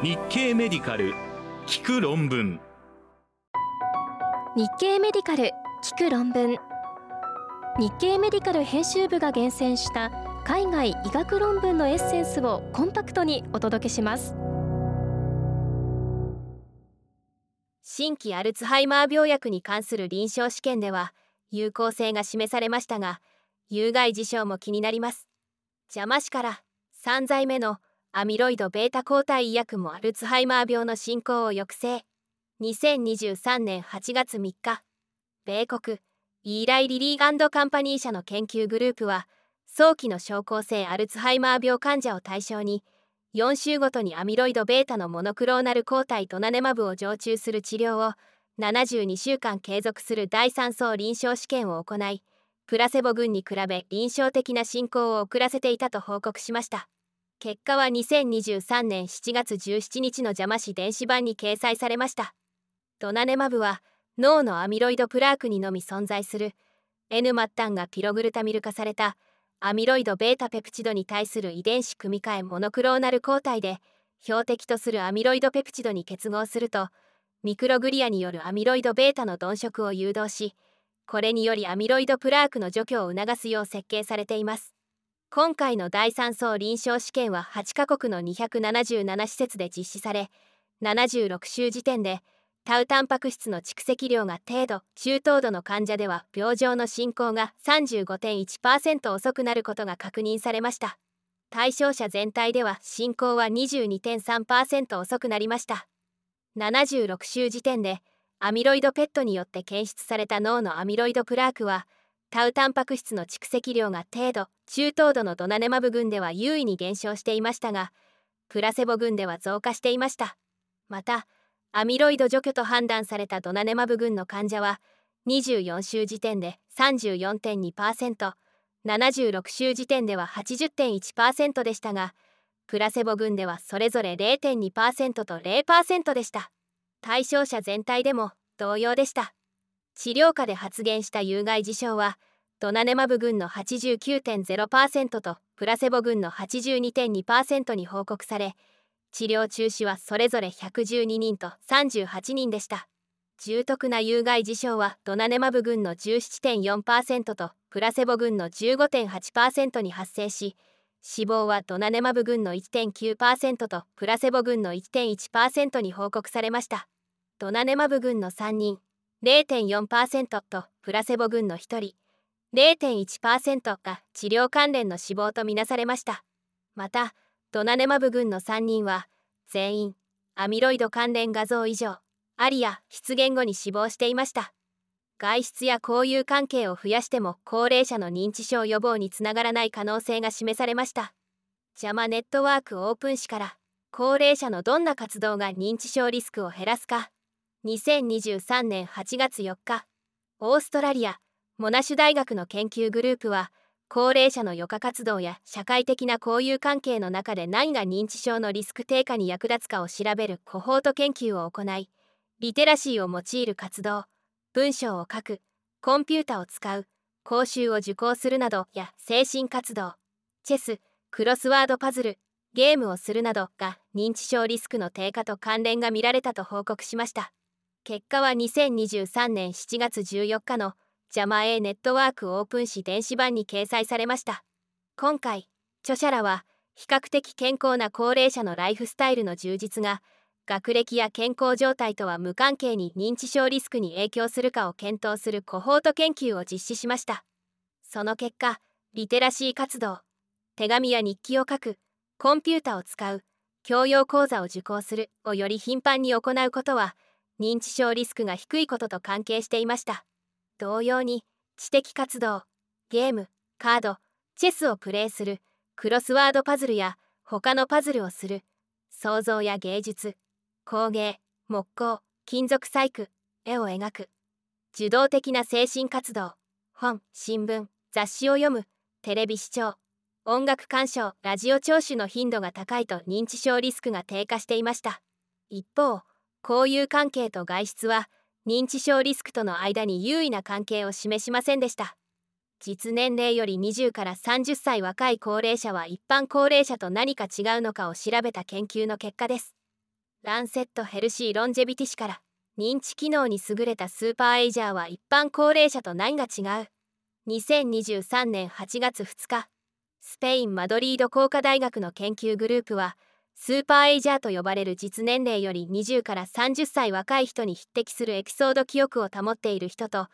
日経メディカル聞く論文。日経メディカル聞く論文。日経メディカル編集部が厳選した海外医学論文のエッセンスをコンパクトにお届けします。新規アルツハイマー病薬に関する臨床試験では有効性が示されましたが有害事象も気になります。邪魔しから3剤目のアミロイド β 抗体医薬もアルツハイマー病の進行を抑制。2023年8月3日米国イーライ・リリーガンドカンパニー社の研究グループは早期の症候性アルツハイマー病患者を対象に4週ごとにアミロイド β のモノクローナル抗体トナネマブを常駐する治療を72週間継続する第3層臨床試験を行いプラセボ群に比べ臨床的な進行を遅らせていたと報告しました。結果は2023年7月17日の邪魔し電子版に掲載されました。ドナネマブは脳のアミロイドプラークにのみ存在する。N 末端がピログルタミル化されたアミロイド β ペプチドに対する遺伝子組み換えモノクローナル抗体で標的とするアミロイドペプチドに結合するとミクログリアによるアミロイド β の鈍色を誘導しこれによりアミロイドプラークの除去を促すよう設計されています。今回の第3層臨床試験は8カ国の277施設で実施され76週時点でタウタンパク質の蓄積量が低度中等度の患者では病状の進行が35.1%遅くなることが確認されました。対象者全体では進行は22.3%遅くなりました。76週時点でアミロイドペットによって検出された脳のアミロイドプラークはタウタンパク質の蓄積量が低度中等度のドナネマブ群では優位に減少していましたがプラセボ群では増加していました。またアミロイド除去と判断されたドナネマブ群の患者は24週時点で 34.2%76 週時点では80.1%でしたがプラセボ群ではそれぞれ0.2%と0%でした。対象者全体でも同様でした。治療下で発現した有害事象はドナネマブ群の89.0%とプラセボ群の82.2%に報告され治療中止はそれぞれ112人と38人でした。重篤な有害事象はドナネマブ群の17.4%とプラセボ群の15.8%に発生し死亡はドナネマブ群の1.9%とプラセボ群の1.1%に報告されました。ドナネマブ群の3人0.4%とプラセボ群の1人0.1%が治療関連の死亡とみなされました。またドナネマブ群の3人は全員アミロイド関連画像異常アリア出現後に死亡していました。外出や交友関係を増やしても高齢者の認知症予防につながらない可能性が示されました。邪魔ネットワークオープン誌から高齢者のどんな活動が認知症リスクを減らすか。2023年8月4日オーストラリアモナシュ大学の研究グループは高齢者の余暇活動や社会的な交友関係の中で何が認知症のリスク低下に役立つかを調べるコホート研究を行いリテラシーを用いる活動文章を書くコンピュータを使う講習を受講するなどや精神活動チェスクロスワードパズルゲームをするなどが認知症リスクの低下と関連が見られたと報告しました。結果は2023年7月14日のジャマ A ネットワークオープン誌電子版に掲載されました。今回著者らは比較的健康な高齢者のライフスタイルの充実が学歴や健康状態とは無関係に認知症リスクに影響するかを検討するコホート研究を実施しました。その結果リテラシー活動手紙や日記を書くコンピュータを使う教養講座を受講するをより頻繁に行うことは認知症リスクが低いことと関係していました。同様に知的活動ゲームカードチェスをプレイするクロスワードパズルや他のパズルをする創造や芸術工芸木工金属細工絵を描く受動的な精神活動本新聞雑誌を読むテレビ視聴音楽鑑賞ラジオ聴取の頻度が高いと認知症リスクが低下していました一方交友関係と外出は認知症リスクとの間に優位な関係を示しませんでした。実年齢より20から30歳若い高齢者は一般高齢者と何か違うのかを調べた研究の結果です。ランセットヘルシーロンジェビティ誌から認知機能に優れたスーパーエイジャーは一般高齢者と何が違う。2023年8月2日スペイン・マドリード工科大学の研究グループはスーパーエイジャーと呼ばれる実年齢より20から30歳若い人に匹敵するエピソード記憶を保っている人と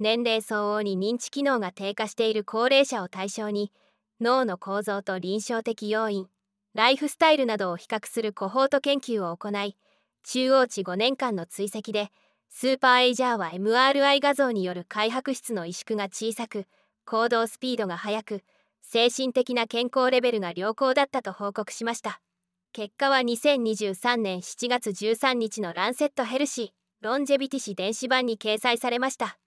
年齢相応に認知機能が低下している高齢者を対象に脳の構造と臨床的要因ライフスタイルなどを比較するコホート研究を行い中央値5年間の追跡でスーパーエイジャーは MRI 画像による開白質の萎縮が小さく行動スピードが速く精神的な健康レベルが良好だったと報告しました。結果は2023年7月13日のランセットヘルシーロンジェビティ誌電子版に掲載されました。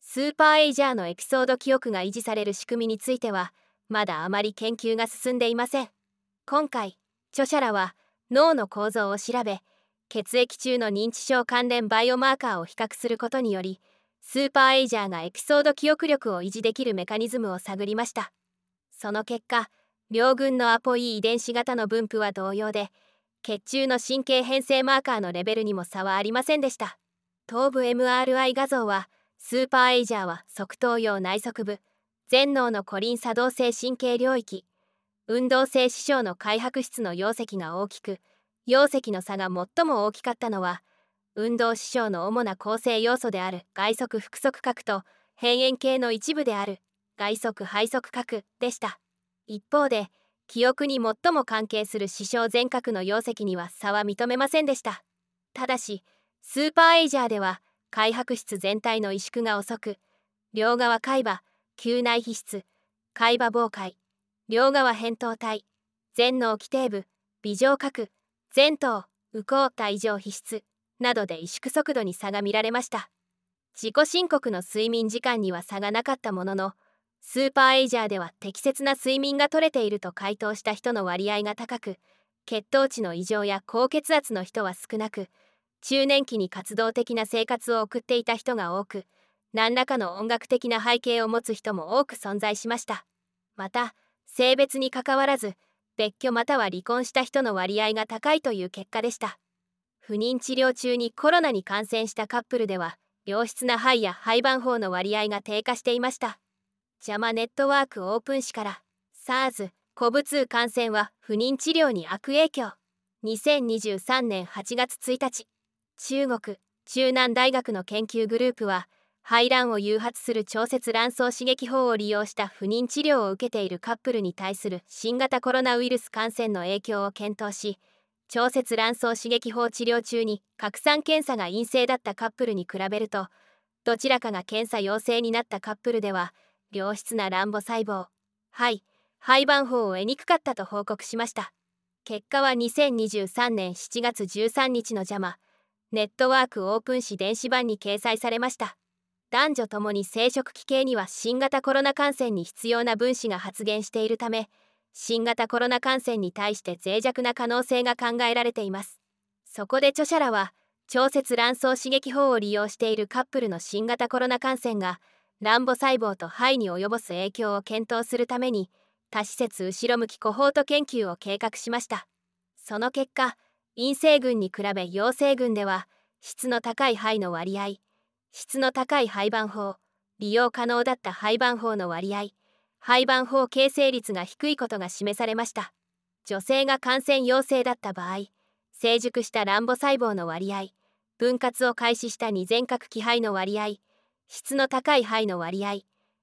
スーパーエイジャーのエピソード記憶が維持される仕組みについてはまだあまり研究が進んでいません。今回著者らは脳の構造を調べ血液中の認知症関連バイオマーカーを比較することによりスーパーエイジャーがエピソード記憶力を維持できるメカニズムを探りました。その結果両軍のアポ E 遺伝子型の分布は同様で血中の神経変性マーカーのレベルにも差はありませんでした。頭部 MRI 画像はスーパーエイジャーは側頭葉内側部全脳のコリン作動性神経領域運動性視床の開白質の容積が大きく容積の差が最も大きかったのは運動視床の主な構成要素である外側腹側核と辺縁系の一部である外側背側核でした。一方で記憶に最も関係する視床全角の容積には差は認めませんでした。ただしスーパーエイジャーでは開白質全体の萎縮が遅く両側海馬球内皮質海馬妨害両側扁桃体全脳基底部微上核前頭右後帯状皮質などで萎縮速度に差が見られました。自己申告の睡眠時間には差がなかったもののスーパーエイジャーでは適切な睡眠が取れていると回答した人の割合が高く血糖値の異常や高血圧の人は少なく中年期に活動的な生活を送っていた人が多く何らかの音楽的な背景を持つ人も多く存在しました。また性別にかかわらず別居または離婚した人の割合が高いという結果でした。不妊治療中にコロナに感染したカップルでは良質な肺や肺盤法の割合が低下していました。邪魔ネットワークオープン誌から SARS コブ2感染は不妊治療に悪影響。2023年8月1日中国中南大学の研究グループは排卵を誘発する調節卵巣刺激法を利用した不妊治療を受けているカップルに対する新型コロナウイルス感染の影響を検討し調節卵巣刺激法治療中に拡散検査が陰性だったカップルに比べるとどちらかが検査陽性になったカップルでは良質な卵母細胞。肺肺盤法を得にくかったと報告しました。結果は2023年7月13日のジャマネットワークオープン誌電子版に掲載されました。男女ともに生殖器系には新型コロナ感染に必要な分子が発現しているため新型コロナ感染に対して脆弱な可能性が考えられています。そこで著者らは調節卵巣刺激法を利用しているカップルの新型コロナ感染が卵母細胞と肺に及ぼす影響を検討するために多施設後ろ向きコホート研究を計画しました。その結果陰性群に比べ陽性群では質の高い肺の割合質の高い肺盤法利用可能だった肺盤法の割合肺盤法形成率が低いことが示されました。女性が感染陽性だった場合成熟した卵母細胞の割合分割を開始した二全核気肺の割合質の高い肺の割合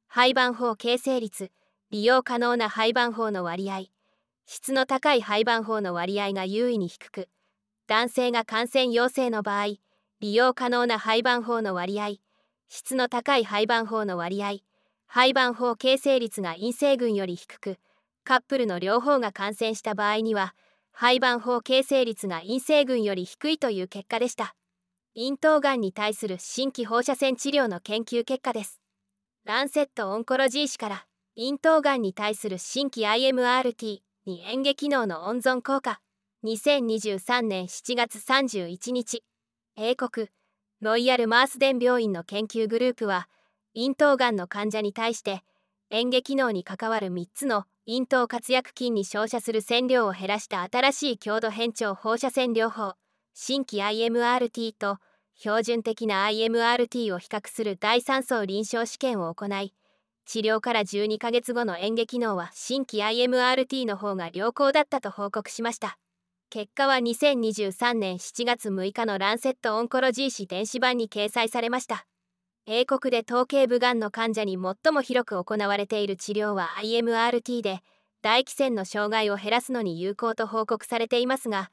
肺盤法形成率利用可能な肺盤法の割合質の高い肺盤法の割合が優位に低く男性が感染陽性の場合利用可能な肺盤法の割合質の高い肺盤法の割合肺盤法形成率が陰性群より低くカップルの両方が感染した場合には肺盤法形成率が陰性群より低いという結果でした。咽頭がんに対する新規放射線治療の研究結果です。ランセットオンコロジー誌から咽頭がんに対する新規 IMRT に嚥下機能の温存効果。2023年7月31日英国ロイヤルマースデン病院の研究グループは咽頭がんの患者に対して嚥下機能に関わる3つの咽頭活躍筋に照射する線量を減らした新しい強度変調放射線療法。新規 IMRT と標準的な IMRT を比較する第3層臨床試験を行い治療から12ヶ月後の嚥下機能は新規 IMRT の方が良好だったと報告しました。結果は2023年7月6日のランセットオンコロジー誌電子版に掲載されました。英国で頭頸部がんの患者に最も広く行われている治療は IMRT で大気線の障害を減らすのに有効と報告されていますが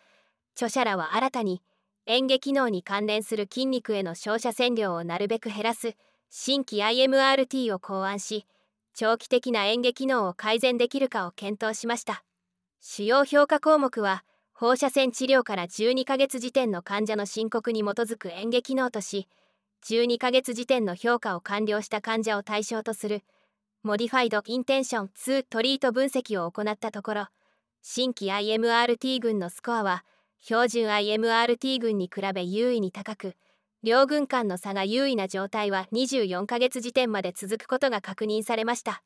著者らは新たに嚥下機能に関連する筋肉への照射線量をなるべく減らす新規 IMRT を考案し長期的な嚥下機能を改善できるかを検討しました。主要評価項目は放射線治療から12ヶ月時点の患者の申告に基づく嚥下機能とし12ヶ月時点の評価を完了した患者を対象とする modified intention to treat 分析を行ったところ新規 IMRT 群のスコアは標準 IMRT 群に比べ優位に高く両軍間の差が優位な状態は24ヶ月時点まで続くことが確認されました。